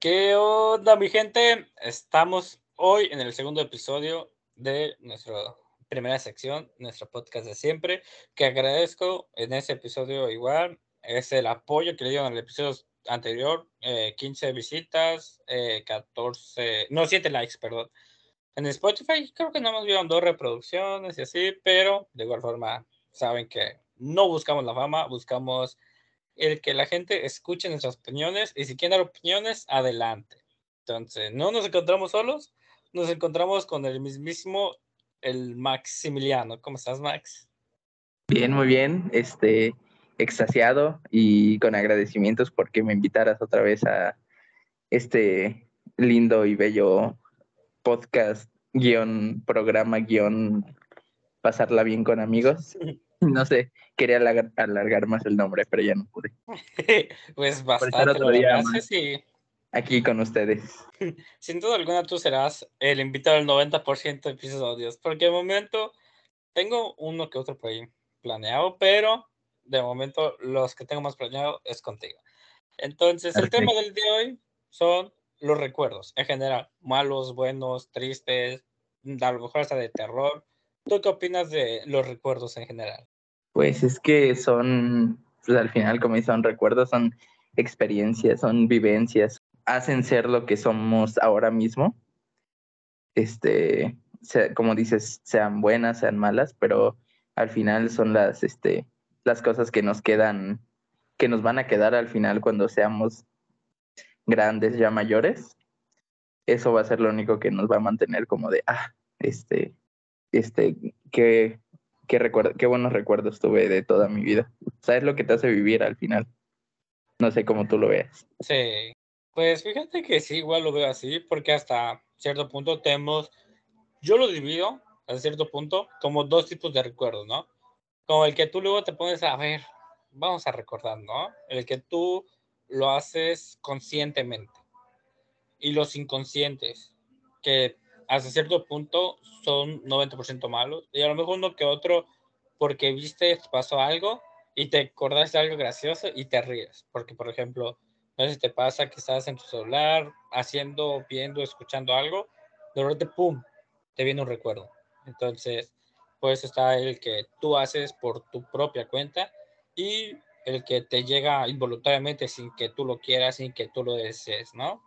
¿Qué onda, mi gente? Estamos hoy en el segundo episodio de nuestra primera sección, nuestro podcast de siempre, que agradezco en ese episodio igual, es el apoyo que le dieron el episodio anterior, 15 eh, visitas, 14, eh, no, 7 likes, perdón. En Spotify creo que no nos vieron dos reproducciones y así, pero de igual forma saben que no buscamos la fama, buscamos el que la gente escuche nuestras opiniones y si quieren dar opiniones, adelante. Entonces, no nos encontramos solos, nos encontramos con el mismísimo, el Maximiliano. ¿Cómo estás, Max? Bien, muy bien. Este, extasiado y con agradecimientos porque me invitaras otra vez a este lindo y bello podcast, guion, programa, guion, pasarla bien con amigos. No sé, quería alargar, más el nombre, pero ya no pude. pues bastante. Otro día sí. Aquí con ustedes. Sin duda alguna tú serás el invitado del 90% de episodios, porque de momento tengo uno que otro por ahí planeado, pero de momento los que tengo más planeado es contigo. Entonces, el tema del día de hoy son los recuerdos en general, malos, buenos, tristes, a lo mejor hasta de terror. ¿Tú qué opinas de los recuerdos en general? Pues es que son, pues al final, como son recuerdos, son experiencias, son vivencias, hacen ser lo que somos ahora mismo. Este, como dices, sean buenas, sean malas, pero al final son las, este, las cosas que nos quedan, que nos van a quedar al final cuando seamos grandes, ya mayores. Eso va a ser lo único que nos va a mantener como de, ah, este, este, qué, qué, recuerdo, qué buenos recuerdos tuve de toda mi vida. ¿Sabes lo que te hace vivir al final? No sé cómo tú lo veas. Sí, pues fíjate que sí, igual lo veo así, porque hasta cierto punto tenemos, yo lo divido a cierto punto como dos tipos de recuerdos, ¿no? Como el que tú luego te pones a ver, vamos a recordar, ¿no? El que tú lo haces conscientemente. Y los inconscientes, que hasta cierto punto son 90% malos. Y a lo mejor uno que otro, porque viste, pasó algo y te acordaste de algo gracioso y te ríes. Porque, por ejemplo, no sé si te pasa que estás en tu celular haciendo, viendo, escuchando algo, de repente, ¡pum!, te viene un recuerdo. Entonces, pues está el que tú haces por tu propia cuenta y el que te llega involuntariamente sin que tú lo quieras, sin que tú lo desees, ¿no?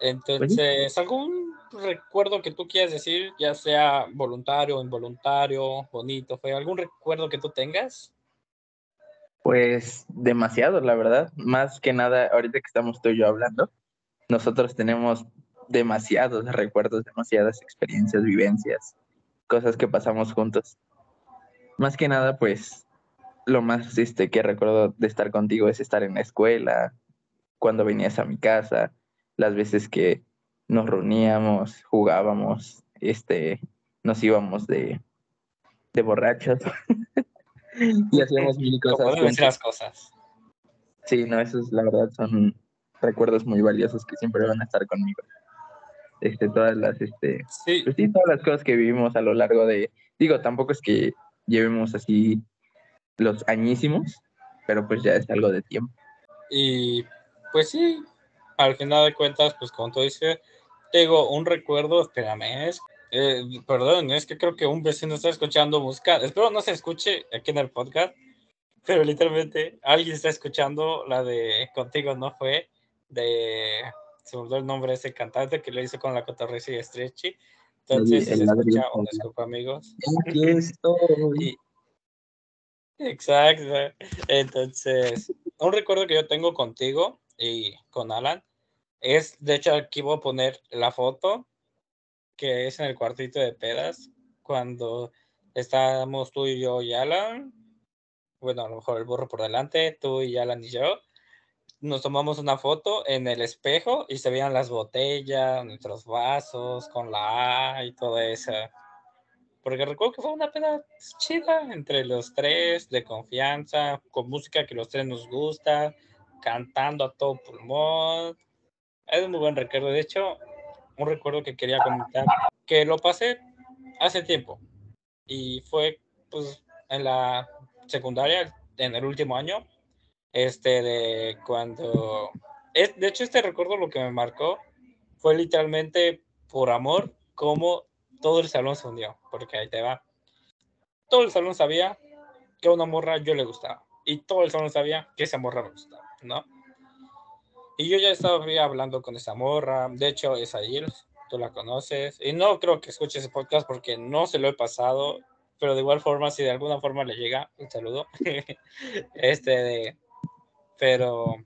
Entonces, ¿algún recuerdo que tú quieras decir, ya sea voluntario involuntario, bonito, fue algún recuerdo que tú tengas? Pues demasiado, la verdad. Más que nada, ahorita que estamos tú y yo hablando, nosotros tenemos demasiados recuerdos, demasiadas experiencias, vivencias, cosas que pasamos juntos. Más que nada, pues, lo más este, que recuerdo de estar contigo es estar en la escuela, cuando venías a mi casa, las veces que nos reuníamos, jugábamos, este, nos íbamos de, de borrachos y hacíamos mil cosas. las cosas. Sí, no, esos la verdad son recuerdos muy valiosos que siempre van a estar conmigo este, todas las, este, pues sí. todas las cosas que vivimos a lo largo de, digo, tampoco es que llevemos así los añísimos, pero pues ya es algo de tiempo. Y pues sí, al final de cuentas, pues como tú dices, tengo un recuerdo, espérame, es, eh, perdón, es que creo que un vecino está escuchando música, espero no se escuche aquí en el podcast, pero literalmente alguien está escuchando la de Contigo no fue, de se me olvidó el nombre de ese cantante que lo hizo con la cotorreza y Stretchy. Entonces, si se escucha, un disculpa, amigos. Aquí estoy. Exacto. Entonces, un recuerdo que yo tengo contigo y con Alan es, de hecho, aquí voy a poner la foto que es en el cuartito de pedas cuando estábamos tú y yo y Alan. Bueno, a lo mejor el burro por delante, tú y Alan y yo nos tomamos una foto en el espejo y se veían las botellas, nuestros vasos con la A y todo eso. Porque recuerdo que fue una pena chida entre los tres, de confianza, con música que los tres nos gusta, cantando a todo pulmón. Es un muy buen recuerdo. De hecho, un recuerdo que quería comentar, que lo pasé hace tiempo. Y fue pues en la secundaria, en el último año, este de cuando de hecho, este recuerdo lo que me marcó fue literalmente por amor, como todo el salón se unió, porque ahí te va. Todo el salón sabía que a una morra yo le gustaba, y todo el salón sabía que esa morra me gustaba, ¿no? Y yo ya estaba hablando con esa morra, de hecho es ahí, tú la conoces, y no creo que escuche ese podcast porque no se lo he pasado, pero de igual forma, si de alguna forma le llega, un saludo, este, de, pero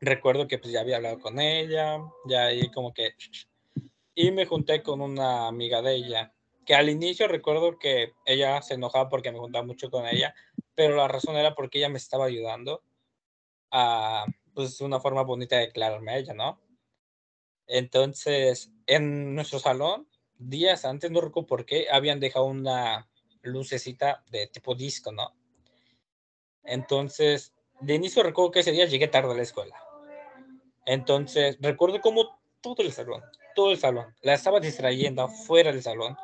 recuerdo que pues ya había hablado con ella, ya ahí como que... Y me junté con una amiga de ella, que al inicio recuerdo que ella se enojaba porque me juntaba mucho con ella, pero la razón era porque ella me estaba ayudando a, pues, una forma bonita de declararme a ella, ¿no? Entonces, en nuestro salón, días antes, no recuerdo por qué, habían dejado una lucecita de tipo disco, ¿no? Entonces, de inicio recuerdo que ese día llegué tarde a la escuela. Entonces, recuerdo como todo el salón, todo el salón, la estaba distrayendo fuera del salón,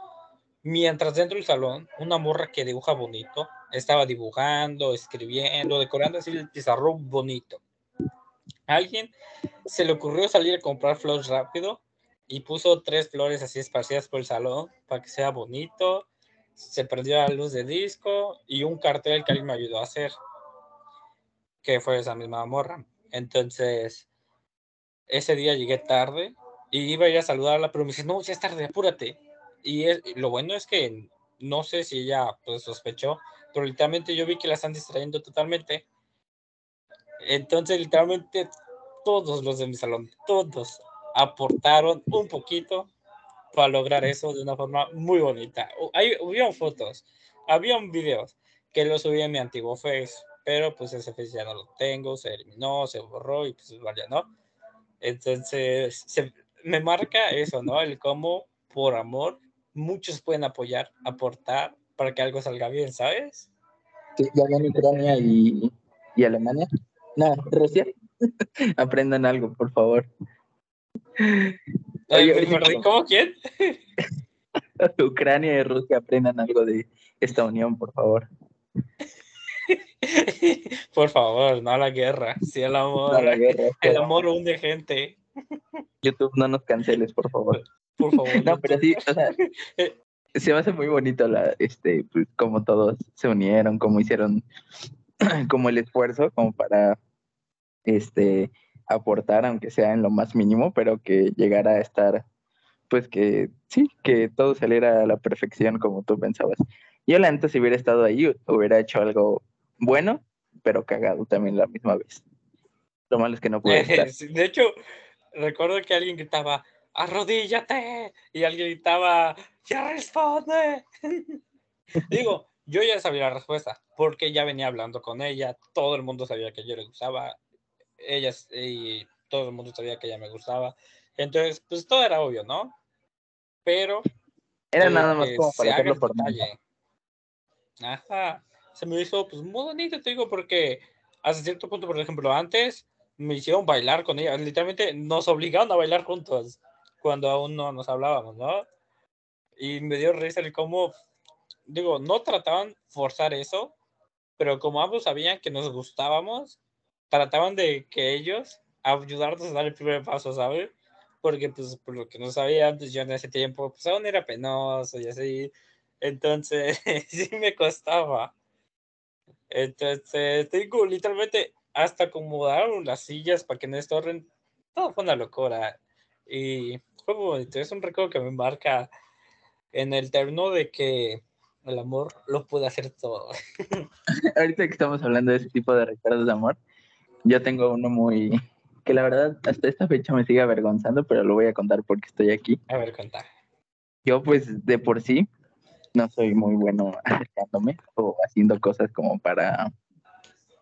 mientras dentro del salón, una morra que dibuja bonito, estaba dibujando, escribiendo, decorando así el pizarrón bonito. alguien se le ocurrió salir a comprar flores rápido y puso tres flores así esparcidas por el salón para que sea bonito. Se perdió la luz de disco y un cartel que alguien me ayudó a hacer, que fue esa misma morra. Entonces, ese día llegué tarde y iba a ir a saludarla, pero me dice, no, ya es tarde, apúrate. Y lo bueno es que no sé si ella pues, sospechó, pero literalmente yo vi que la están distrayendo totalmente. Entonces, literalmente todos los de mi salón, todos aportaron un poquito para lograr eso de una forma muy bonita. Hay, hubieron fotos, habían videos que lo subí en mi antiguo Face, pero pues ese Face ya no lo tengo, se eliminó, se borró y pues vaya, ¿no? Entonces, se, me marca eso, ¿no? El cómo por amor muchos pueden apoyar, aportar para que algo salga bien, ¿sabes? Sí, ya ven Ucrania y, y Alemania. No, Rusia. Aprendan algo, por favor. ¿Cómo quién? Ucrania y Rusia aprendan algo de esta unión, por favor. Por favor, no a la guerra. Sí, el amor. el amor hunde gente. YouTube, no nos canceles, por favor. Por favor. No, pero sí, o sea, se me hace muy bonito la, este, pues, como todos se unieron, como hicieron, como el esfuerzo, como para, este, aportar, aunque sea en lo más mínimo, pero que llegara a estar, pues que sí, que todo saliera a la perfección como tú pensabas. Yo la neta, si hubiera estado ahí, hubiera hecho algo bueno, pero cagado también la misma vez. Lo malo es que no pude estar. De hecho, recuerdo que alguien gritaba, arrodíllate, y alguien gritaba, ya responde. Digo, yo ya sabía la respuesta, porque ya venía hablando con ella, todo el mundo sabía que yo le gustaba, ella y todo el mundo sabía que ella me gustaba, entonces, pues todo era obvio, ¿no? Pero... Era nada más como para hacerlo por detalle. Ajá, se me hizo pues muy bonito, te digo, porque hasta cierto punto, por ejemplo, antes me hicieron bailar con ella, literalmente nos obligaron a bailar juntos cuando aún no nos hablábamos, ¿no? Y me dio risa el cómo, digo, no trataban forzar eso, pero como ambos sabían que nos gustábamos, trataban de que ellos ayudarnos a dar el primer paso, ¿sabes? Porque, pues, por lo que no sabían, pues yo en ese tiempo, pues aún era penoso y así. Entonces, sí me costaba. Entonces, digo, literalmente, hasta acomodaron las sillas para que no estorren. Todo fue una locura. Y fue bonito. Es un recuerdo que me marca en el término de que el amor lo puede hacer todo. Ahorita que estamos hablando de ese tipo de recuerdos de amor, yo tengo uno muy que la verdad hasta esta fecha me sigue avergonzando, pero lo voy a contar porque estoy aquí. A ver, contar. Yo pues de por sí no soy muy bueno acercándome o haciendo cosas como para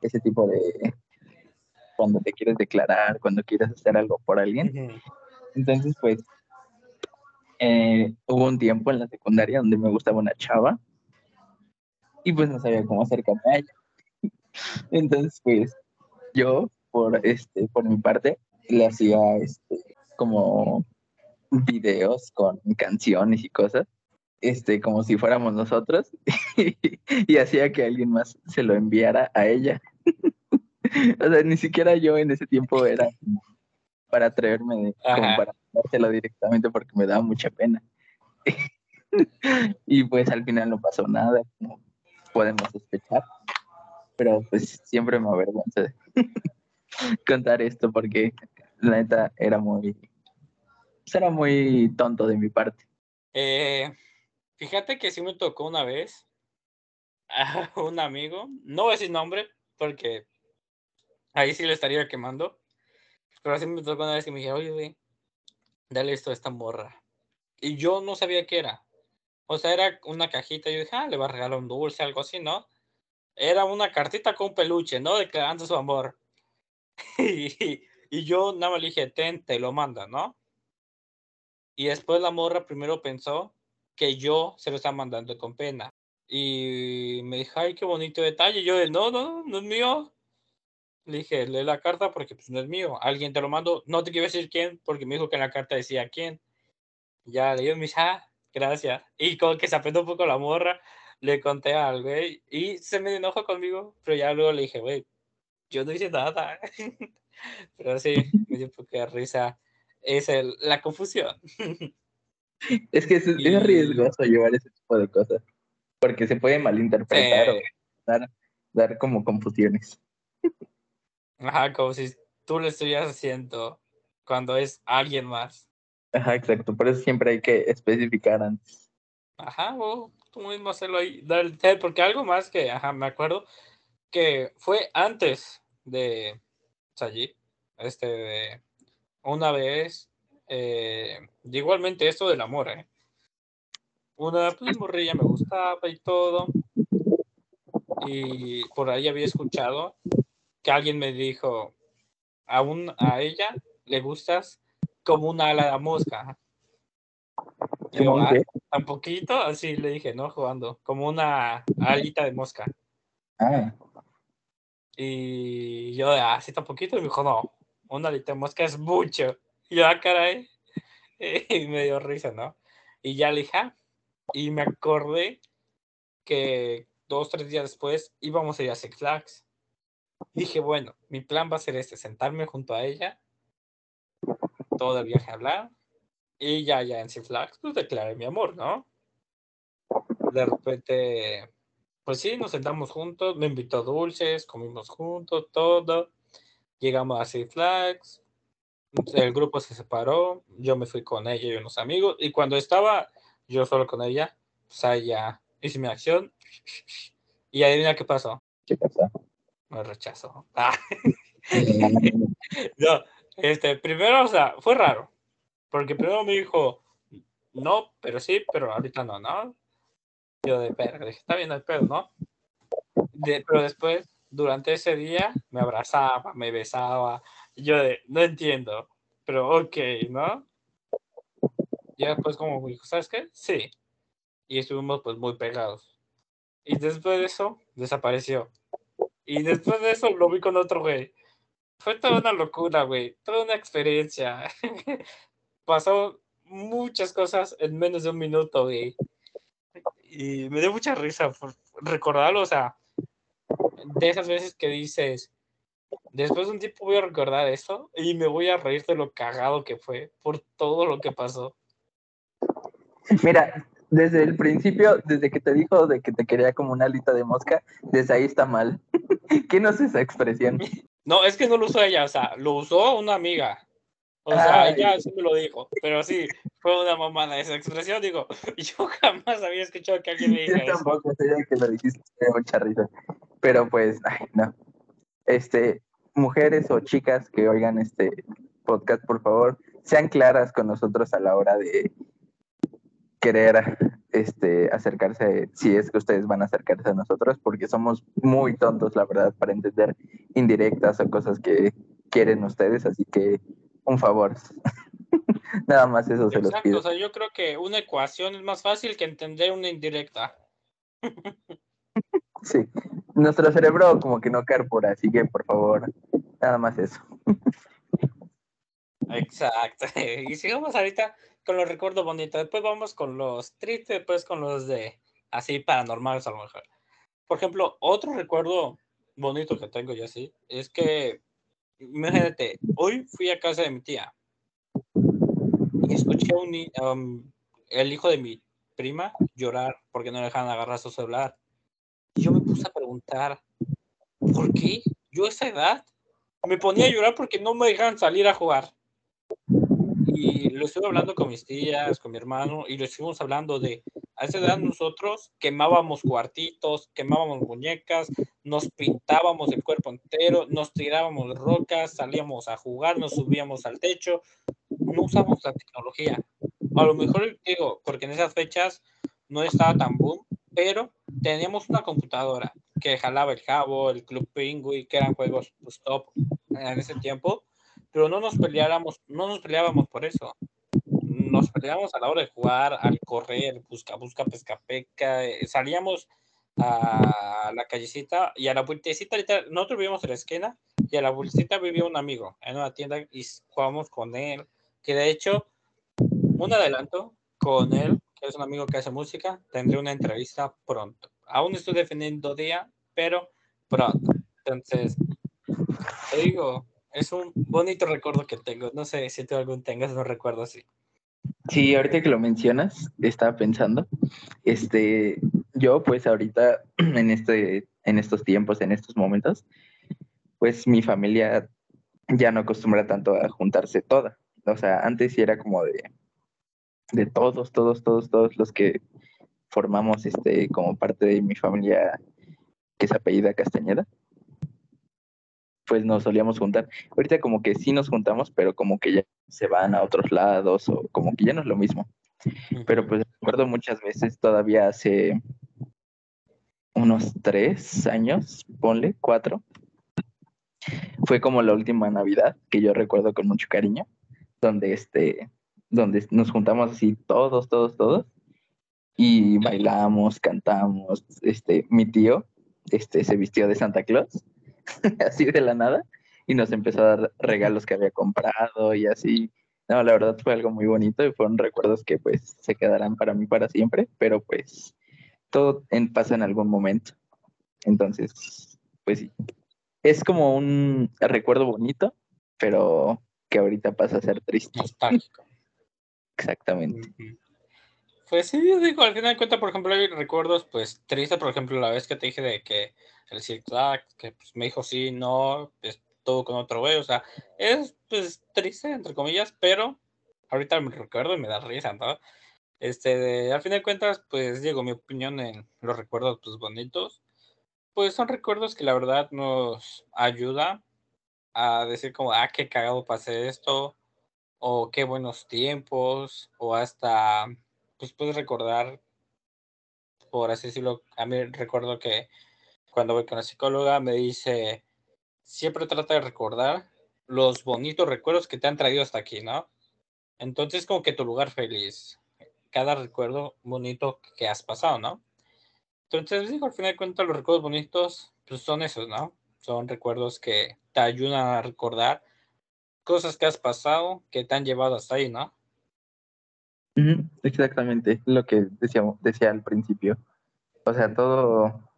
ese tipo de cuando te quieres declarar, cuando quieres hacer algo por alguien. Entonces, pues, eh, hubo un tiempo en la secundaria donde me gustaba una chava y pues no sabía cómo acercarme a ella. Entonces, pues, yo, por, este, por mi parte, le hacía este, como videos con canciones y cosas, este, como si fuéramos nosotros, y hacía que alguien más se lo enviara a ella. o sea, ni siquiera yo en ese tiempo era para atreverme, como para dárselo directamente porque me daba mucha pena. y pues al final no pasó nada, como podemos sospechar. Pero pues siempre me avergüenza de contar esto porque la neta era muy, pues, era muy tonto de mi parte. Eh, fíjate que sí me tocó una vez a un amigo, no voy a decir nombre porque ahí sí le estaría quemando, pero así me tocó una vez que me dije, oye, dale esto a esta morra. Y yo no sabía qué era. O sea, era una cajita. Yo dije, ah, le va a regalar un dulce, algo así, ¿no? Era una cartita con peluche, ¿no? Declarando su amor. y, y, yo nada más le dije, ten, te lo manda, ¿no? Y después la morra primero pensó que yo se lo estaba mandando con pena. Y me dijo, ay, qué bonito detalle. Yo, no, no, no es mío. Le dije, lee la carta porque pues, no es mío. Alguien te lo mando. No te quiero decir quién porque me dijo que en la carta decía quién. Ya le dio mi ah, gracias. Y como que se apretó un poco la morra, le conté al güey y se me enojó conmigo, pero ya luego le dije, güey, yo no hice nada. pero sí, me dio un poco de risa. Es el, la confusión. es que es, riesgoso llevar ese tipo de cosas, porque se puede malinterpretar o dar, dar como confusiones. Ajá, como si tú lo estuvieras haciendo cuando es alguien más. Ajá, exacto. Por eso siempre hay que especificar antes. Ajá, o tú mismo hacerlo ahí. Porque algo más que, ajá, me acuerdo que fue antes de allí. Este, una vez, eh, igualmente esto del amor, ¿eh? Una pues, morrilla me gustaba y todo. Y por ahí había escuchado que alguien me dijo, a, a ella le gustas como una ala de mosca. Yo, ah, tan poquito, así le dije, ¿no? Jugando, como una alita de mosca. Ah. Y yo, así tan poquito, y me dijo, no, una alita de mosca es mucho. Y yo, ah, caray. Y me dio risa, ¿no? Y ya le dije, ah". y me acordé que dos, tres días después íbamos a ir a Six Flags. Dije, bueno, mi plan va a ser este, sentarme junto a ella, todo el viaje a hablar, y ya, ya en Six Flags, pues declaré mi amor, ¿no? De repente, pues sí, nos sentamos juntos, me invitó dulces, comimos juntos, todo. Llegamos a Six Flags, el grupo se separó, yo me fui con ella y unos amigos, y cuando estaba yo solo con ella, pues ahí ya hice mi acción, y adivina qué pasó. ¿Qué pasó? Me rechazó. Ah. no, este, primero, o sea, fue raro. Porque primero me dijo, no, pero sí, pero ahorita no, ¿no? Yo de perro, dije, está bien el pedo, ¿no? pero después, durante ese día, me abrazaba, me besaba. yo de, no entiendo, pero ok, ¿no? Y después como me dijo, ¿sabes qué? Sí. Y estuvimos pues muy pegados. Y después de eso, desapareció. Y después de eso lo vi con otro güey. Fue toda una locura, güey. Toda una experiencia. Pasó muchas cosas en menos de un minuto, güey. Y me dio mucha risa recordarlo, o sea, de esas veces que dices, después de un tiempo voy a recordar esto y me voy a reír de lo cagado que fue por todo lo que pasó. Mira, desde el principio, desde que te dijo de que te quería como una alita de mosca, desde ahí está mal. ¿Qué no es esa expresión? No, es que no lo usó ella, o sea, lo usó una amiga. O sea, ella sí me lo dijo, pero sí, fue una mamada esa expresión, digo, yo jamás había escuchado que alguien me dijera Yo tampoco sabía que lo dijiste, mucha risa. Pero pues, ay, no. Este, mujeres o chicas que oigan este podcast, por favor, sean claras con nosotros a la hora de querer este, acercarse, si es que ustedes van a acercarse a nosotros, porque somos muy tontos, la verdad, para entender indirectas o cosas que quieren ustedes, así que un favor. Nada más eso se los pido. O sea, yo creo que una ecuación es más fácil que entender una indirecta. sí, nuestro cerebro como que no por así que por favor, nada más eso. Exacto. Y sigamos ahorita con los recuerdos bonitos. Después vamos con los tristes, después con los de así paranormales a lo mejor. Por ejemplo, otro recuerdo bonito que tengo yo así es que imagínate, hoy fui a casa de mi tía y escuché a un, um, el hijo de mi prima llorar porque no le dejaban agarrar su celular. Y yo me puse a preguntar, ¿por qué? Yo a esa edad me ponía a llorar porque no me dejaban salir a jugar. Lo estuve hablando con mis tías, con mi hermano, y lo estuvimos hablando de, a esa edad nosotros quemábamos cuartitos, quemábamos muñecas, nos pintábamos el cuerpo entero, nos tirábamos rocas, salíamos a jugar, nos subíamos al techo, no usábamos la tecnología. A lo mejor digo, porque en esas fechas no estaba tan boom, pero teníamos una computadora que jalaba el Jabo, el Club Penguin, que eran juegos pues, top en ese tiempo, pero no nos peleáramos, no nos peleábamos por eso. Nos peleábamos a la hora de jugar, al correr, busca, busca, pesca, peca, eh, salíamos a la callecita y a la vueltecita, nosotros vivíamos en la esquina y a la vueltecita vivía un amigo en una tienda y jugábamos con él, que de hecho, un adelanto con él, que es un amigo que hace música, tendré una entrevista pronto. Aún estoy defendiendo día, pero pronto. Entonces, te digo, es un bonito recuerdo que tengo. No sé si tú algún tengas un recuerdo así. Sí, ahorita que lo mencionas, estaba pensando, este, yo pues ahorita en este, en estos tiempos, en estos momentos, pues mi familia ya no acostumbra tanto a juntarse toda. O sea, antes sí era como de, de todos, todos, todos, todos los que formamos este como parte de mi familia que es apellida Castañeda pues nos solíamos juntar. Ahorita como que sí nos juntamos, pero como que ya se van a otros lados o como que ya no es lo mismo. Pero pues recuerdo muchas veces, todavía hace unos tres años, ponle, cuatro, fue como la última Navidad que yo recuerdo con mucho cariño, donde este, donde nos juntamos así todos, todos, todos, y bailamos, cantamos, este, mi tío, este, se vistió de Santa Claus así de la nada, y nos empezó a dar regalos que había comprado y así. No, la verdad fue algo muy bonito y fueron recuerdos que pues se quedarán para mí para siempre, pero pues todo en, pasa en algún momento. Entonces, pues sí, es como un recuerdo bonito, pero que ahorita pasa a ser triste. Nostálgico. Exactamente. Pues sí, digo, al final de cuentas, por ejemplo, hay recuerdos, pues, tristes, por ejemplo, la vez que te dije de que el zigzag, que pues, me dijo sí, no, estuvo con otro güey, o sea, es, pues, triste, entre comillas, pero ahorita me recuerdo y me da risa, ¿no? Este, al final de cuentas, pues, digo, mi opinión en los recuerdos, pues, bonitos, pues, son recuerdos que la verdad nos ayuda a decir como, ah, qué cagado pasé esto, o qué buenos tiempos, o hasta pues puedes recordar, por así decirlo, a mí recuerdo que cuando voy con la psicóloga me dice, siempre trata de recordar los bonitos recuerdos que te han traído hasta aquí, ¿no? Entonces como que tu lugar feliz, cada recuerdo bonito que has pasado, ¿no? Entonces digo, al final de cuentas los recuerdos bonitos pues son esos, ¿no? Son recuerdos que te ayudan a recordar cosas que has pasado que te han llevado hasta ahí, ¿no? Exactamente, lo que decíamos, decía al principio. O sea, todo,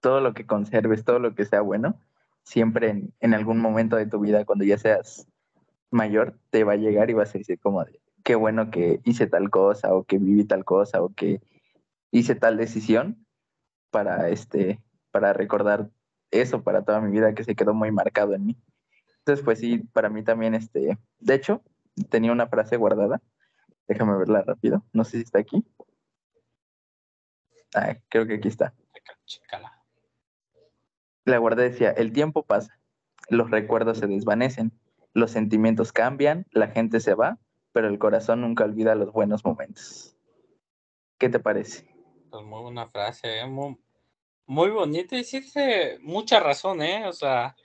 todo lo que conserves, todo lo que sea bueno, siempre en, en, algún momento de tu vida, cuando ya seas mayor, te va a llegar y vas a decir como qué bueno que hice tal cosa, o que viví tal cosa, o que hice tal decisión para este, para recordar eso para toda mi vida que se quedó muy marcado en mí. Entonces, pues sí, para mí también, este, de hecho, tenía una frase guardada Déjame verla rápido. No sé si está aquí. Ah, creo que aquí está. La guarda decía, el tiempo pasa, los recuerdos se desvanecen, los sentimientos cambian, la gente se va, pero el corazón nunca olvida los buenos momentos. ¿Qué te parece? Pues muy buena frase, ¿eh? muy, muy bonita y sí mucha razón, ¿eh? O sea,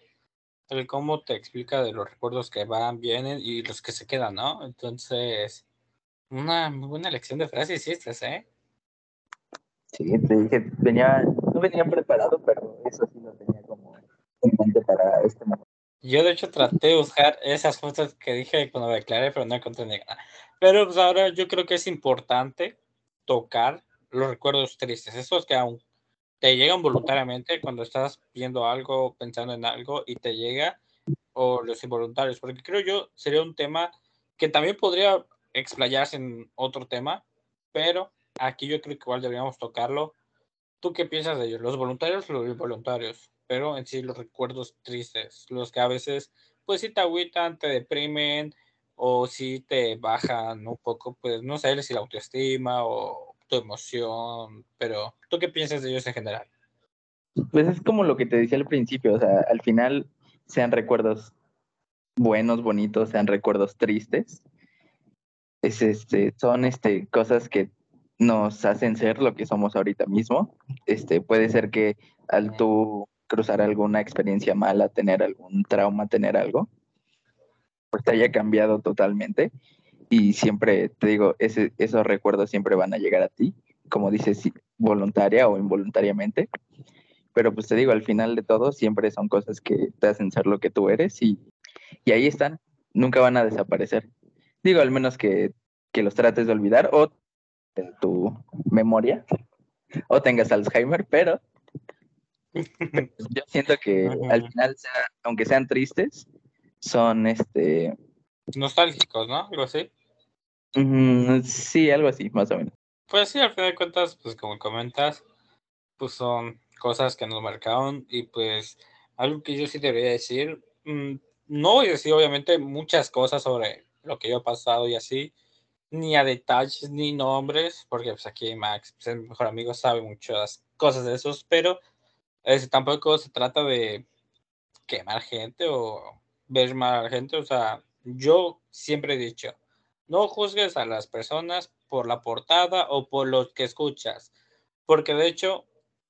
el cómo te explica de los recuerdos que van, vienen y los que se quedan, ¿no? Entonces, una muy buena lección de frases hiciste, ¿eh? Sí, te dije, venía, no venía preparado, pero eso sí lo tenía como en mente para este momento. Yo de hecho traté de buscar esas cosas que dije cuando declaré, pero no encontré nada. Pero pues ahora yo creo que es importante tocar los recuerdos tristes, esos que aún te llegan voluntariamente cuando estás viendo algo, pensando en algo y te llega o los involuntarios, porque creo yo sería un tema que también podría explayarse en otro tema, pero aquí yo creo que igual deberíamos tocarlo. ¿Tú qué piensas de ellos? Los voluntarios, los involuntarios, pero en sí los recuerdos tristes, los que a veces, pues si te agüitan, te deprimen, o si te bajan un poco, pues no sé si la autoestima o tu emoción, pero ¿tú qué piensas de ellos en general? Pues es como lo que te decía al principio, o sea, al final sean recuerdos buenos, bonitos, sean recuerdos tristes, es este, son este, cosas que nos hacen ser lo que somos ahorita mismo. Este, puede ser que al tú cruzar alguna experiencia mala, tener algún trauma, tener algo, pues te haya cambiado totalmente. Y siempre te digo, ese, esos recuerdos siempre van a llegar a ti, como dices, voluntaria o involuntariamente. Pero pues te digo, al final de todo, siempre son cosas que te hacen ser lo que tú eres y, y ahí están, nunca van a desaparecer. Digo, al menos que, que los trates de olvidar o de tu memoria o tengas Alzheimer, pero yo siento que al final, aunque sean tristes, son este... Nostálgicos, ¿no? Algo así. sí, algo así, más o menos. Pues sí, al final de cuentas, pues como comentas, pues son cosas que nos marcaron y pues algo que yo sí debería decir, mm, no voy a decir obviamente muchas cosas sobre lo que yo he pasado y así, ni a detalles ni nombres, porque pues aquí Max, pues, el mejor amigo, sabe muchas cosas de esos, pero es, tampoco se trata de quemar gente o ver mal a gente, o sea, yo siempre he dicho, no juzgues a las personas por la portada o por lo que escuchas, porque de hecho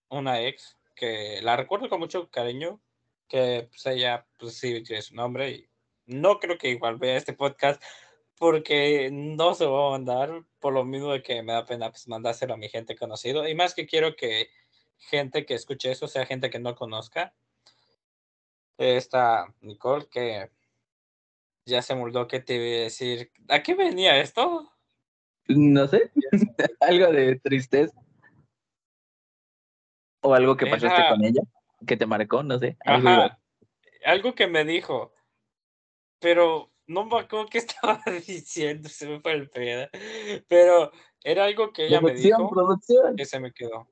una ex que la recuerdo con mucho cariño, que pues ella, pues sí, tiene su nombre y no creo que igual vea este podcast porque no se va a mandar por lo mismo de que me da pena pues mandárselo a mi gente conocido y más que quiero que gente que escuche eso sea gente que no conozca. Esta Nicole que ya se mudó que te iba a decir, ¿a qué venía esto? No sé, algo de tristeza. O algo que pasaste con ella, que te marcó, no sé. Algo, algo que me dijo. Pero no me acuerdo qué estaba diciendo, se me fue el pedo. Pero era algo que ella me dijo producción. que se me quedó.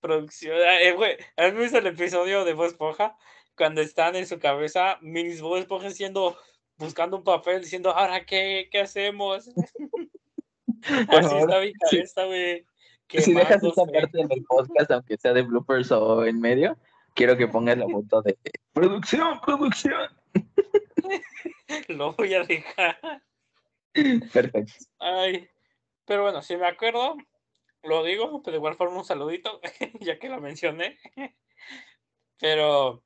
Producción. Ah, eh, güey, ¿has visto el episodio de Voz Esponja? Cuando están en su cabeza, Minis Voz Esponja siendo, buscando un papel, diciendo, ¿ahora qué, qué hacemos? Así está mi cabeza, güey si dejas esa parte en el podcast, aunque sea de bloopers o en medio, quiero que pongas la foto de producción, producción. Lo voy a dejar. Perfecto. Ay, pero bueno, si me acuerdo, lo digo, pero de igual forma un saludito, ya que lo mencioné. Pero,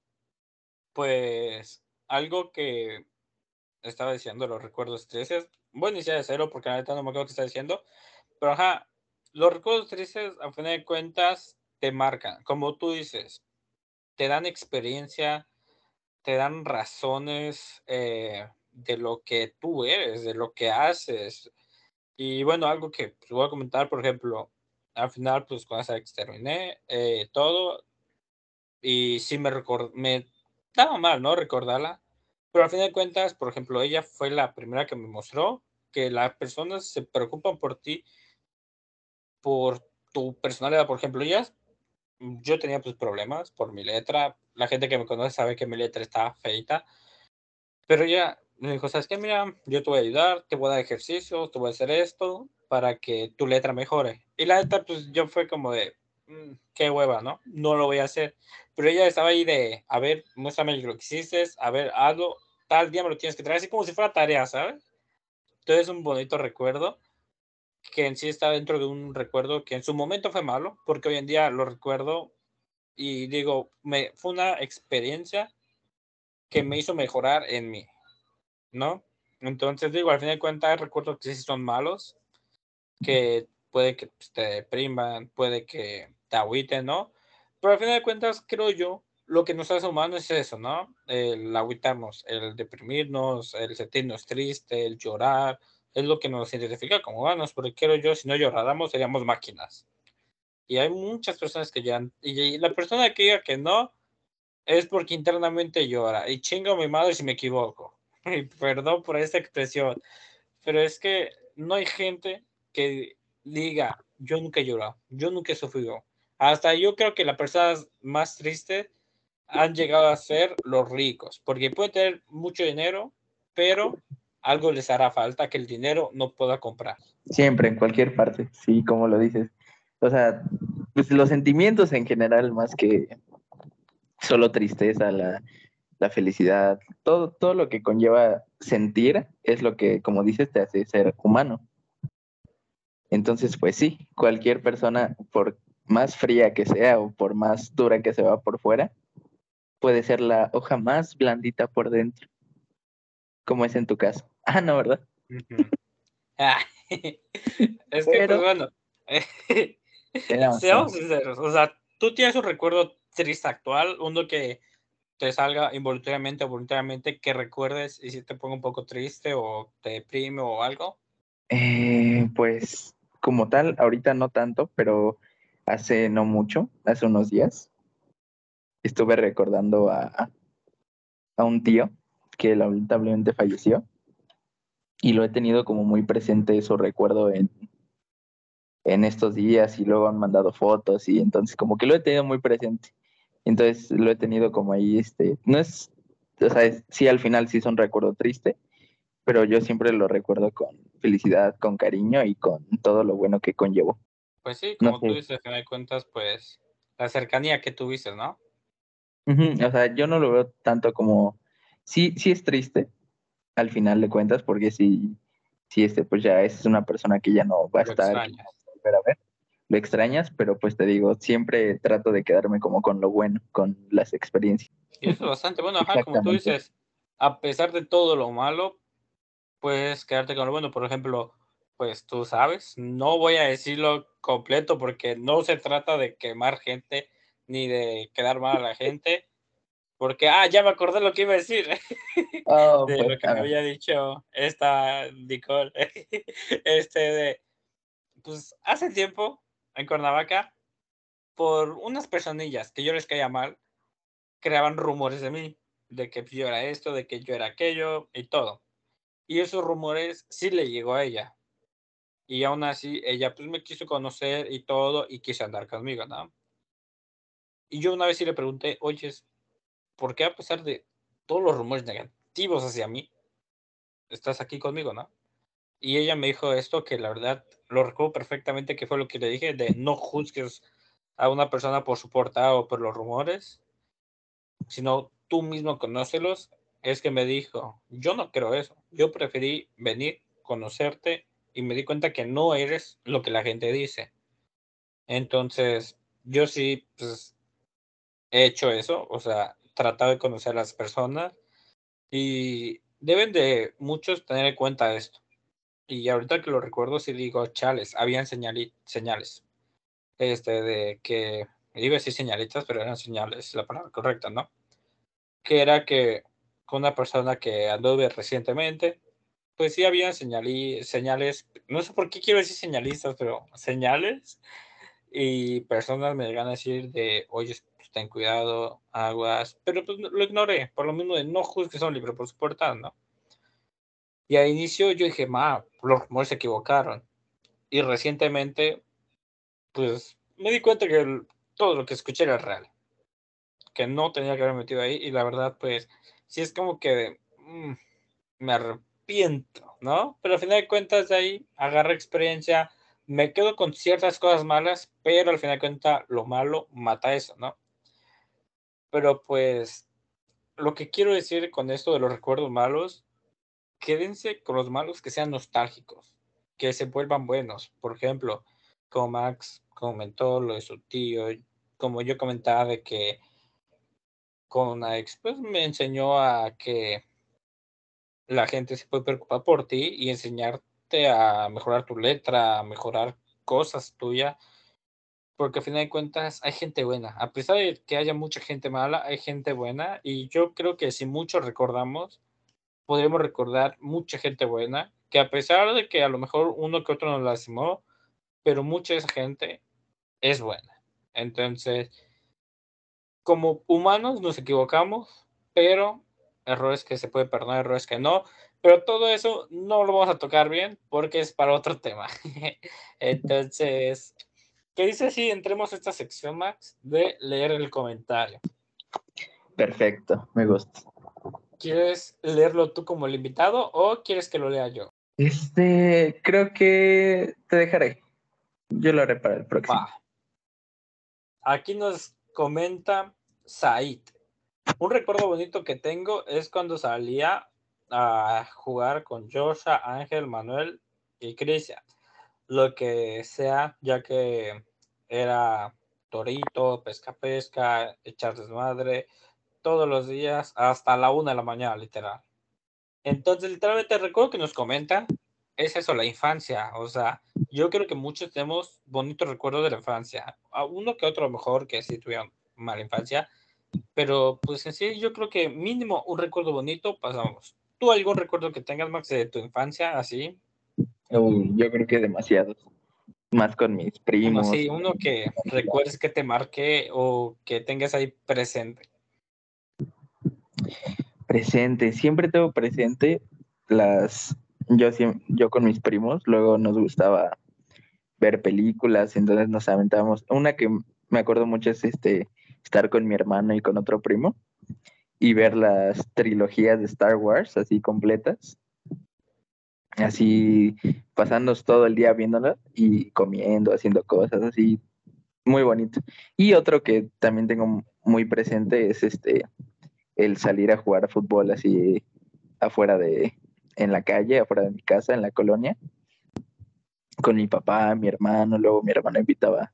pues, algo que estaba diciendo, los recuerdos tristes, bueno, iniciar de cero, porque ahorita no me acuerdo qué está diciendo, pero ajá, los recuerdos tristes, a fin de cuentas, te marcan. Como tú dices, te dan experiencia, te dan razones eh, de lo que tú eres, de lo que haces. Y bueno, algo que pues, voy a comentar, por ejemplo, al final, pues cuando se exterminé eh, todo, y sí me, me daba mal, ¿no? Recordarla. Pero al fin de cuentas, por ejemplo, ella fue la primera que me mostró que las personas se preocupan por ti por tu personalidad, por ejemplo, ya yo tenía pues problemas por mi letra, la gente que me conoce sabe que mi letra está feita, pero ya me dijo, ¿sabes qué? Mira, yo te voy a ayudar, te voy a dar ejercicios, te voy a hacer esto para que tu letra mejore. Y la letra, pues yo fue como de, mm, qué hueva, ¿no? No lo voy a hacer. Pero ella estaba ahí de, a ver, muéstrame lo que hiciste, a ver, algo, tal día me lo tienes que traer, así como si fuera tarea, ¿sabes? Entonces es un bonito recuerdo que en sí está dentro de un recuerdo que en su momento fue malo, porque hoy en día lo recuerdo y digo, me, fue una experiencia que me hizo mejorar en mí, ¿no? Entonces digo, al fin de cuentas, recuerdos que sí son malos, que puede que pues, te depriman, puede que te agüiten, ¿no? Pero al fin de cuentas, creo yo, lo que nos hace humanos es eso, ¿no? El agüitarnos, el deprimirnos, el sentirnos triste, el llorar, es lo que nos identifica como humanos, porque quiero yo, si no lloráramos, seríamos máquinas. Y hay muchas personas que ya, y la persona que diga que no, es porque internamente llora. Y chingo a mi madre si me equivoco. Y perdón por esta expresión. Pero es que no hay gente que diga, yo nunca he llorado, yo nunca he sufrido. Hasta yo creo que las personas más tristes han llegado a ser los ricos, porque puede tener mucho dinero, pero algo les hará falta que el dinero no pueda comprar. Siempre, en cualquier parte, sí, como lo dices. O sea, pues los sentimientos en general, más que solo tristeza, la, la felicidad, todo, todo lo que conlleva sentir es lo que, como dices, te hace ser humano. Entonces, pues sí, cualquier persona, por más fría que sea o por más dura que se va por fuera, puede ser la hoja más blandita por dentro, como es en tu caso. Ah, no, ¿verdad? Ah, es que, pues bueno, seamos sinceros, o sea, tú tienes un recuerdo triste actual, uno que te salga involuntariamente o voluntariamente, que recuerdes y si te ponga un poco triste o te deprime o algo. Eh, pues como tal, ahorita no tanto, pero hace no mucho, hace unos días, estuve recordando a, a un tío que lamentablemente falleció y lo he tenido como muy presente su recuerdo en, en estos días y luego han mandado fotos y entonces como que lo he tenido muy presente. Entonces lo he tenido como ahí, este, no es, o sea, sí al final sí es un recuerdo triste, pero yo siempre lo recuerdo con felicidad, con cariño y con todo lo bueno que conllevó. Pues sí, como tú dices, al final de cuentas, pues la cercanía que tuviste, ¿no? O sea, yo no lo veo tanto como, sí, sí es triste, al final de cuentas, porque si, si este, pues ya es una persona que ya no va a estar a ver, lo extrañas, pero pues te digo, siempre trato de quedarme como con lo bueno, con las experiencias. Y eso es bastante bueno, ajá, como tú dices, a pesar de todo lo malo, puedes quedarte con lo bueno. Por ejemplo, pues tú sabes, no voy a decirlo completo porque no se trata de quemar gente ni de quedar mal a la gente. Porque, ah, ya me acordé lo que iba a decir. Oh, de pues, lo que me había dicho esta Nicole. este de, pues hace tiempo en Cuernavaca, por unas personillas que yo les caía mal, creaban rumores de mí, de que yo era esto, de que yo era aquello y todo. Y esos rumores sí le llegó a ella. Y aún así, ella pues me quiso conocer y todo y quiso andar conmigo, ¿no? Y yo una vez sí le pregunté, oye, ¿por qué a pesar de todos los rumores negativos hacia mí, estás aquí conmigo, no? Y ella me dijo esto que la verdad lo recuerdo perfectamente que fue lo que le dije de no juzgues a una persona por su portada o por los rumores, sino tú mismo conócelos es que me dijo, yo no creo eso, yo preferí venir, conocerte y me di cuenta que no eres lo que la gente dice. Entonces, yo sí, pues, he hecho eso, o sea, tratado de conocer a las personas y deben de muchos tener en cuenta esto. Y ahorita que lo recuerdo, sí digo, chales, habían señales, este, de que, iba a decir señalitas, pero eran señales, la palabra correcta, ¿no? Que era que con una persona que anduve recientemente, pues sí había señales, no sé por qué quiero decir señalistas, pero señales, y personas me llegan a decir de, oye, pues, ten cuidado, aguas, pero pues lo ignoré, por lo mismo de no juzgues son libres por su portal, ¿no? Y al inicio yo dije, ma, los rumores se equivocaron. Y recientemente, pues me di cuenta que todo lo que escuché era real. Que no tenía que haber metido ahí. Y la verdad, pues, sí es como que mm, me arrepiento, ¿no? Pero al final de cuentas de ahí agarré experiencia, me quedo con ciertas cosas malas, pero al final de cuentas lo malo mata eso, ¿no? Pero pues lo que quiero decir con esto de los recuerdos malos, quédense con los malos que sean nostálgicos, que se vuelvan buenos. Por ejemplo, como Max comentó lo de su tío, como yo comentaba de que con una ex, pues me enseñó a que la gente se puede preocupar por ti y enseñarte a mejorar tu letra, a mejorar cosas tuyas, porque a final de cuentas hay gente buena. A pesar de que haya mucha gente mala, hay gente buena y yo creo que si muchos recordamos, podremos recordar mucha gente buena, que a pesar de que a lo mejor uno que otro nos lastimó, pero mucha esa gente es buena. Entonces, como humanos nos equivocamos, pero errores que se puede perdonar, errores que no. Pero todo eso no lo vamos a tocar bien porque es para otro tema. Entonces, ¿qué dice si entremos a esta sección, Max, de leer el comentario? Perfecto, me gusta. ¿Quieres leerlo tú como el invitado o quieres que lo lea yo? Este, creo que te dejaré. Yo lo haré para el próximo. Aquí nos comenta Said. Un recuerdo bonito que tengo es cuando salía a jugar con Joshua, Ángel, Manuel y Cristian. Lo que sea, ya que era torito, pesca, pesca, echar desmadre, todos los días hasta la una de la mañana, literal. Entonces, literalmente recuerdo que nos comenta, es eso, la infancia. O sea, yo creo que muchos tenemos bonitos recuerdos de la infancia. A uno que otro mejor que sí tuvieron mala infancia. Pero pues en sí, yo creo que mínimo un recuerdo bonito pasamos. ¿Tú algún recuerdo que tengas, Max, de tu infancia así? yo creo que demasiados. Más con mis primos. sí, uno que recuerdes que te marque o que tengas ahí presente. Presente, siempre tengo presente las. Yo, yo con mis primos, luego nos gustaba ver películas, entonces nos aventábamos. Una que me acuerdo mucho es este estar con mi hermano y con otro primo y ver las trilogías de Star Wars así completas. Así pasándonos todo el día viéndolas y comiendo, haciendo cosas así. Muy bonito. Y otro que también tengo muy presente es este el salir a jugar fútbol así afuera de en la calle, afuera de mi casa, en la colonia, con mi papá, mi hermano, luego mi hermano invitaba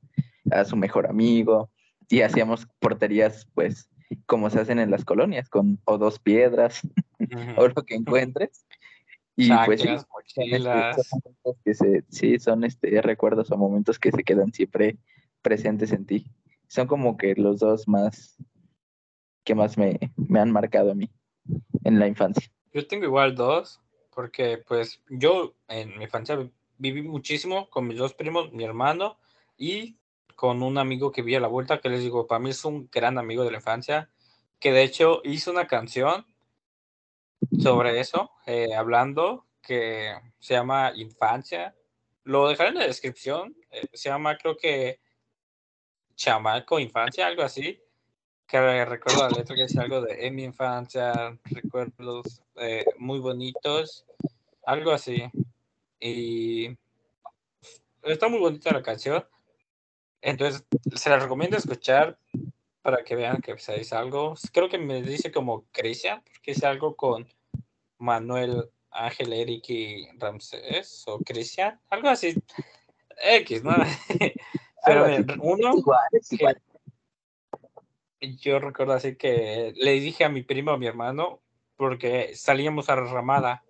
a su mejor amigo y hacíamos porterías pues como se hacen en las colonias, con o dos piedras o lo que encuentres. Y pues sí, que se, sí, son este, recuerdos o momentos que se quedan siempre presentes en ti. Son como que los dos más que más me, me han marcado a mí en la infancia. Yo tengo igual dos, porque pues yo en mi infancia viví muchísimo con mis dos primos, mi hermano y con un amigo que vi a la vuelta, que les digo, para mí es un gran amigo de la infancia, que de hecho hizo una canción sobre eso, eh, hablando, que se llama Infancia. Lo dejaré en la descripción, eh, se llama creo que Chamaco Infancia, algo así, que recuerdo la letra que dice algo de en mi infancia, recuerdos eh, muy bonitos, algo así. Y está muy bonita la canción. Entonces, se la recomiendo escuchar para que vean que se dice algo. Creo que me dice como Cristian, porque es algo con Manuel, Ángel, Eric y Ramsés, o Cristian, algo así. X, ¿no? Pero uno, yo recuerdo así que le dije a mi primo, a mi hermano, porque salíamos a la ramada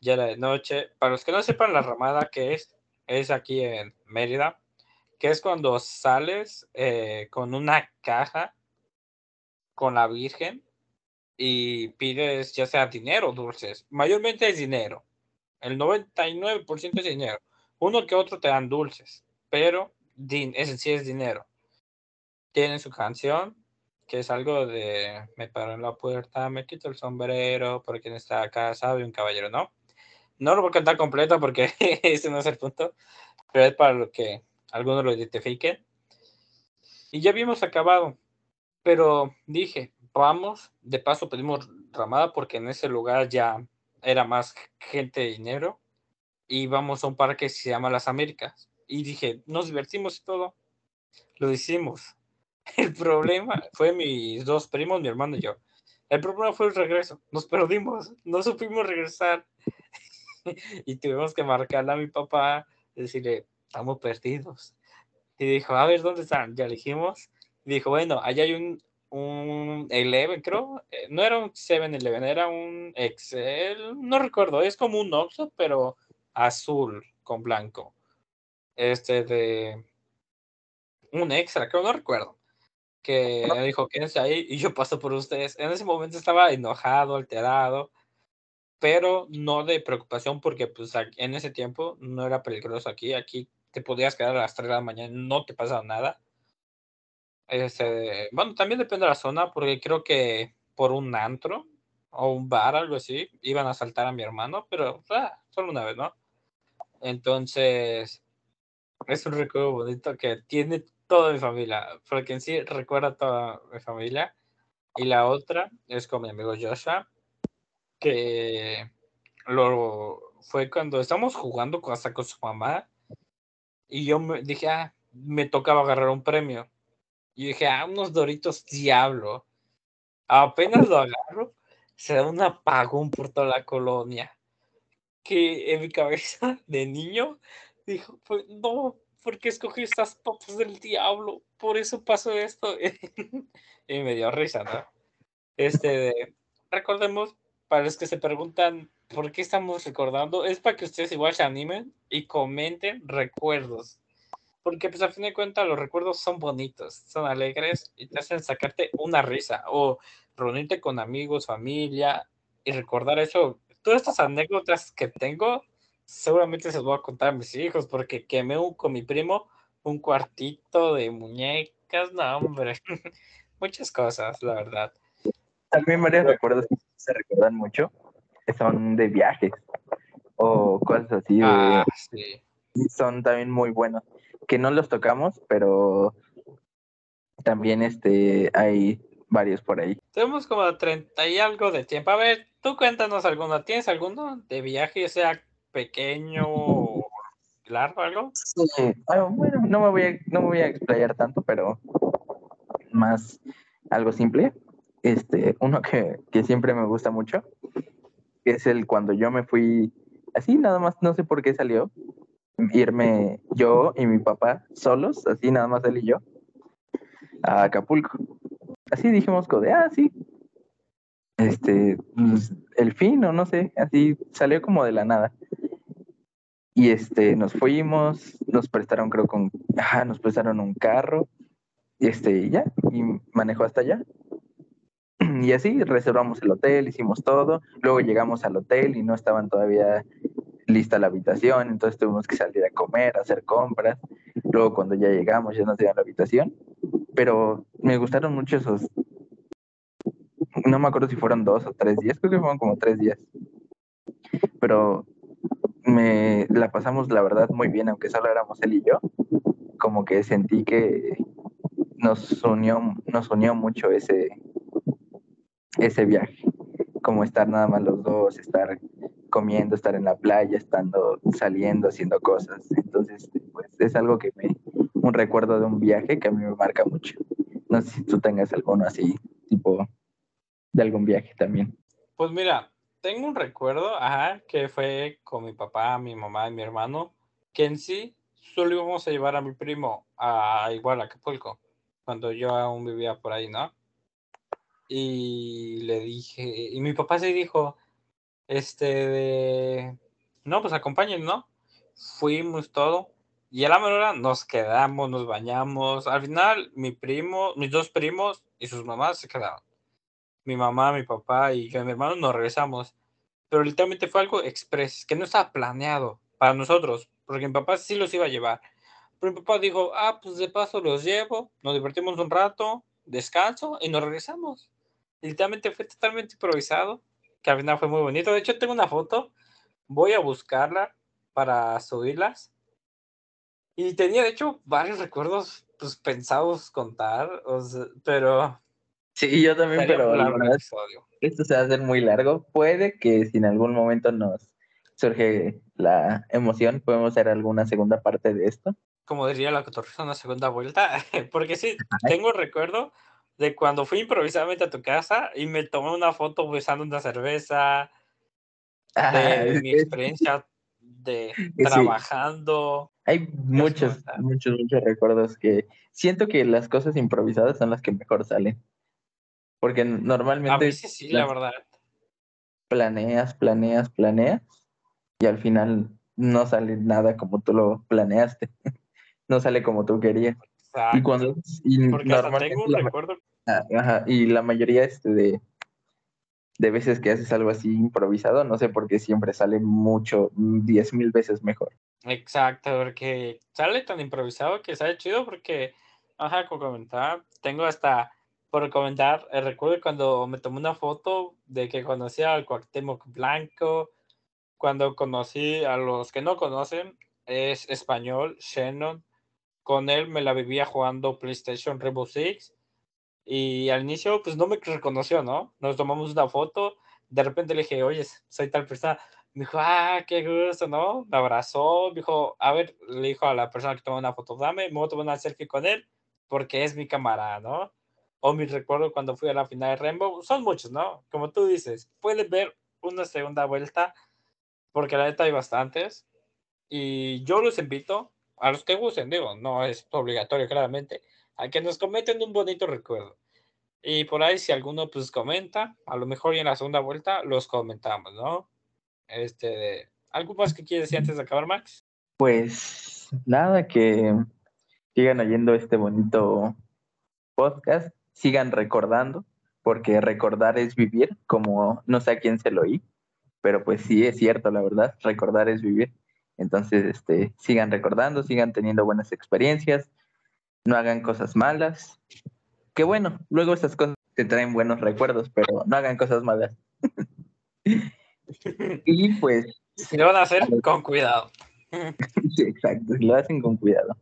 ya era de noche. Para los que no sepan la ramada que es, es aquí en Mérida que es cuando sales eh, con una caja con la Virgen y pides ya sea dinero dulces. Mayormente es dinero. El 99% es dinero. Uno que otro te dan dulces, pero ese sí es dinero. Tienen su canción, que es algo de me paro en la puerta, me quito el sombrero, por quien está acá sabe un caballero, ¿no? No lo voy a cantar completo porque ese no es el punto, pero es para lo que algunos lo identifiquen. Y ya habíamos acabado, pero dije, vamos, de paso pedimos ramada porque en ese lugar ya era más gente de dinero y vamos a un parque que se llama Las Américas. Y dije, nos divertimos y todo. Lo hicimos. El problema fue mis dos primos, mi hermano y yo. El problema fue el regreso. Nos perdimos, no supimos regresar. y tuvimos que marcarle a mi papá, decirle, estamos perdidos. Y dijo, a ver, ¿dónde están? Ya dijimos. Dijo, bueno, allá hay un, un Eleven, creo. Eh, no era un 7-Eleven, era un Excel. No recuerdo, es como un Oxxo, pero azul con blanco. Este de un extra, creo, no recuerdo. Que dijo, quédense ahí y yo paso por ustedes. En ese momento estaba enojado, alterado, pero no de preocupación porque pues en ese tiempo no era peligroso aquí. Aquí te podías quedar a las 3 de la mañana, no te pasaba nada. Este, bueno, también depende de la zona, porque creo que por un antro o un bar, algo así, iban a asaltar a mi hermano, pero ah, solo una vez, ¿no? Entonces, es un recuerdo bonito que tiene toda mi familia, porque en sí recuerda toda mi familia. Y la otra es con mi amigo Joshua, que lo fue cuando estábamos jugando hasta con su mamá y yo me dije, ah, me tocaba agarrar un premio. Y dije, ah, unos doritos diablo. Apenas lo agarro, se da un apagón por toda la colonia. Que en mi cabeza de niño dijo, pues no, porque escogí estas papas del diablo? Por eso pasó esto. y me dio risa, ¿no? Este, recordemos, para los que se preguntan por qué estamos recordando, es para que ustedes igual se animen y comenten recuerdos. Porque pues a fin de cuentas los recuerdos son bonitos, son alegres y te hacen sacarte una risa o reunirte con amigos, familia y recordar eso. Todas estas anécdotas que tengo seguramente se los voy a contar a mis hijos porque quemé con mi primo un cuartito de muñecas, no hombre, muchas cosas, la verdad. También varios recuerdos que se recuerdan mucho, que son de viajes o cosas así. Ah, sí. Son también muy buenos, que no los tocamos, pero también este hay varios por ahí. Tenemos como 30 y algo de tiempo. A ver, tú cuéntanos alguno. ¿Tienes alguno de viaje, sea pequeño largo algo? Ah, bueno, no me, voy a, no me voy a explayar tanto, pero más algo simple. Este, uno que, que siempre me gusta mucho es el cuando yo me fui así, nada más, no sé por qué salió, irme yo y mi papá solos, así nada más él y yo, a Acapulco. Así dijimos, de, ah, sí, este, pues, el fin o no sé, así salió como de la nada. Y este, nos fuimos, nos prestaron, creo, con, ajá, nos prestaron un carro, y este, ya, y manejó hasta allá. Y así reservamos el hotel, hicimos todo, luego llegamos al hotel y no estaban todavía lista la habitación, entonces tuvimos que salir a comer, a hacer compras. Luego cuando ya llegamos ya nos dieron la habitación, pero me gustaron mucho esos, no me acuerdo si fueron dos o tres días, creo que fueron como tres días. Pero me la pasamos la verdad muy bien, aunque solo éramos él y yo. Como que sentí que nos unió, nos unió mucho ese, ese viaje. Como estar nada más los dos, estar comiendo, estar en la playa, estando saliendo, haciendo cosas. Entonces, pues es algo que me, un recuerdo de un viaje que a mí me marca mucho. No sé si tú tengas alguno así, tipo de algún viaje también. Pues mira, tengo un recuerdo, ajá, que fue con mi papá, mi mamá y mi hermano, que en sí solo íbamos a llevar a mi primo a igual a Acapulco, cuando yo aún vivía por ahí, ¿no? Y le dije, y mi papá se dijo, este, no, pues acompañen, ¿no? Fuimos todo, y a la menor nos quedamos, nos bañamos. Al final, mi primo, mis dos primos y sus mamás se quedaron mi mamá, mi papá y mi hermano nos regresamos. Pero literalmente fue algo express, que no estaba planeado para nosotros, porque mi papá sí los iba a llevar. Pero mi papá dijo, ah, pues de paso los llevo, nos divertimos un rato, descanso y nos regresamos. literalmente fue totalmente improvisado, que al final fue muy bonito. De hecho, tengo una foto, voy a buscarla para subirlas. Y tenía, de hecho, varios recuerdos pues, pensados contar, pero Sí, yo también, pero esto se va a hacer muy largo. Puede que si en algún momento nos surge la emoción, podemos hacer alguna segunda parte de esto. Como diría la cotorriza, una segunda vuelta, porque sí, tengo recuerdo de cuando fui improvisadamente a tu casa y me tomé una foto besando una cerveza, de, mi experiencia de trabajando. Hay muchos, muchos, muchos recuerdos que siento que las cosas improvisadas son las que mejor salen. Porque normalmente. A veces sí, la verdad. Planeas, planeas, planeas. Y al final no sale nada como tú lo planeaste. no sale como tú querías. Exacto. Y cuando. Y Porque tengo un recuerdo. Ah, ajá, y la mayoría este de, de veces que haces algo así improvisado, no sé por qué siempre sale mucho, diez mil veces mejor. Exacto, porque sale tan improvisado que sale chido porque Ajá, con comentar. Tengo hasta por comentar, eh, recuerdo cuando me tomé una foto de que conocí al Cuauhtémoc Blanco, cuando conocí a los que no conocen, es español, Shannon. Con él me la vivía jugando PlayStation Rainbow Six. Y al inicio, pues no me reconoció, ¿no? Nos tomamos una foto. De repente le dije, oye, soy tal persona. Me dijo, ah, qué gusto, ¿no? Me abrazó. Me dijo, a ver, le dijo a la persona que tomó una foto, dame, me voy a tomar una selfie con él porque es mi cámara, ¿no? O mi recuerdo cuando fui a la final de Rainbow. Son muchos, ¿no? Como tú dices, puedes ver una segunda vuelta porque la neta hay bastantes. Y yo los invito a los que gusten, digo, no es obligatorio claramente, a que nos comenten un bonito recuerdo. Y por ahí si alguno pues comenta, a lo mejor en la segunda vuelta los comentamos, ¿no? Este, ¿algo más que quieres decir antes de acabar, Max? Pues nada, que sigan oyendo este bonito podcast, sigan recordando, porque recordar es vivir, como no sé a quién se lo oí, pero pues sí es cierto, la verdad, recordar es vivir. Entonces, este, sigan recordando, sigan teniendo buenas experiencias, no hagan cosas malas. Que bueno, luego esas cosas te traen buenos recuerdos, pero no hagan cosas malas. y pues... Si lo van a hacer, con cuidado. sí, exacto, lo hacen con cuidado.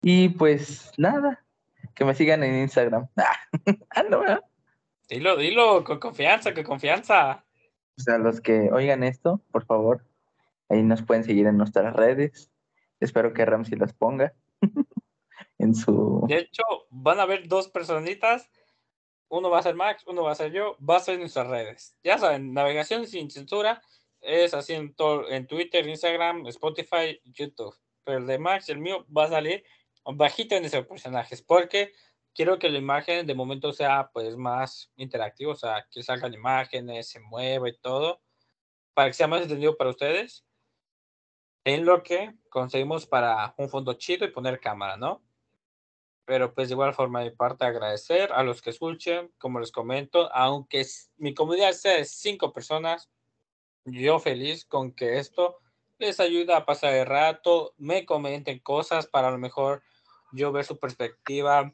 Y pues nada, que me sigan en Instagram. ah, no, Dilo, dilo, con confianza, con confianza. O sea, los que oigan esto, por favor, ahí nos pueden seguir en nuestras redes. Espero que Ramsey las ponga en su... De hecho, van a ver dos personitas. Uno va a ser Max, uno va a ser yo. Va a ser en nuestras redes. Ya saben, navegación sin censura es así en, todo, en Twitter, Instagram, Spotify, YouTube. Pero el de Max, el mío, va a salir bajito en esos personajes, porque quiero que la imagen de momento sea pues más interactiva, o sea, que salgan imágenes, se mueva y todo, para que sea más entendido para ustedes, en lo que conseguimos para un fondo chido y poner cámara, ¿no? Pero pues de igual forma de parte agradecer a los que escuchen, como les comento, aunque mi comunidad sea de cinco personas, yo feliz con que esto les ayuda a pasar el rato, me comenten cosas para a lo mejor yo ver su perspectiva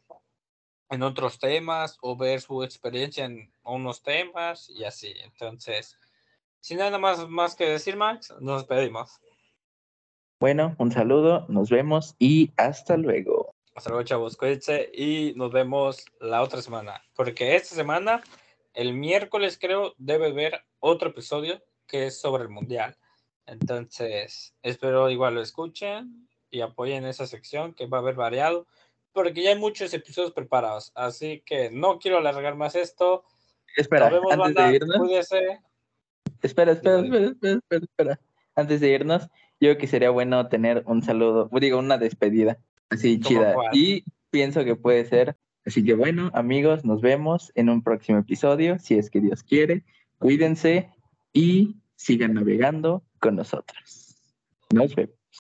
en otros temas o ver su experiencia en unos temas y así. Entonces, sin nada más, más que decir, Max, nos despedimos. Bueno, un saludo, nos vemos y hasta luego. Hasta luego, chavos, cuídense y nos vemos la otra semana. Porque esta semana, el miércoles creo, debe ver otro episodio que es sobre el Mundial. Entonces, espero igual lo escuchen y apoyen esa sección que va a haber variado, porque ya hay muchos episodios preparados, así que no quiero alargar más esto. Espera, antes de irnos. Espera, espera, espera, espera, espera, Antes de irnos, yo creo que sería bueno tener un saludo, digo, una despedida así chida. Y pienso que puede ser. Así que bueno, amigos, nos vemos en un próximo episodio, si es que Dios quiere. Cuídense y sigan navegando con nosotros.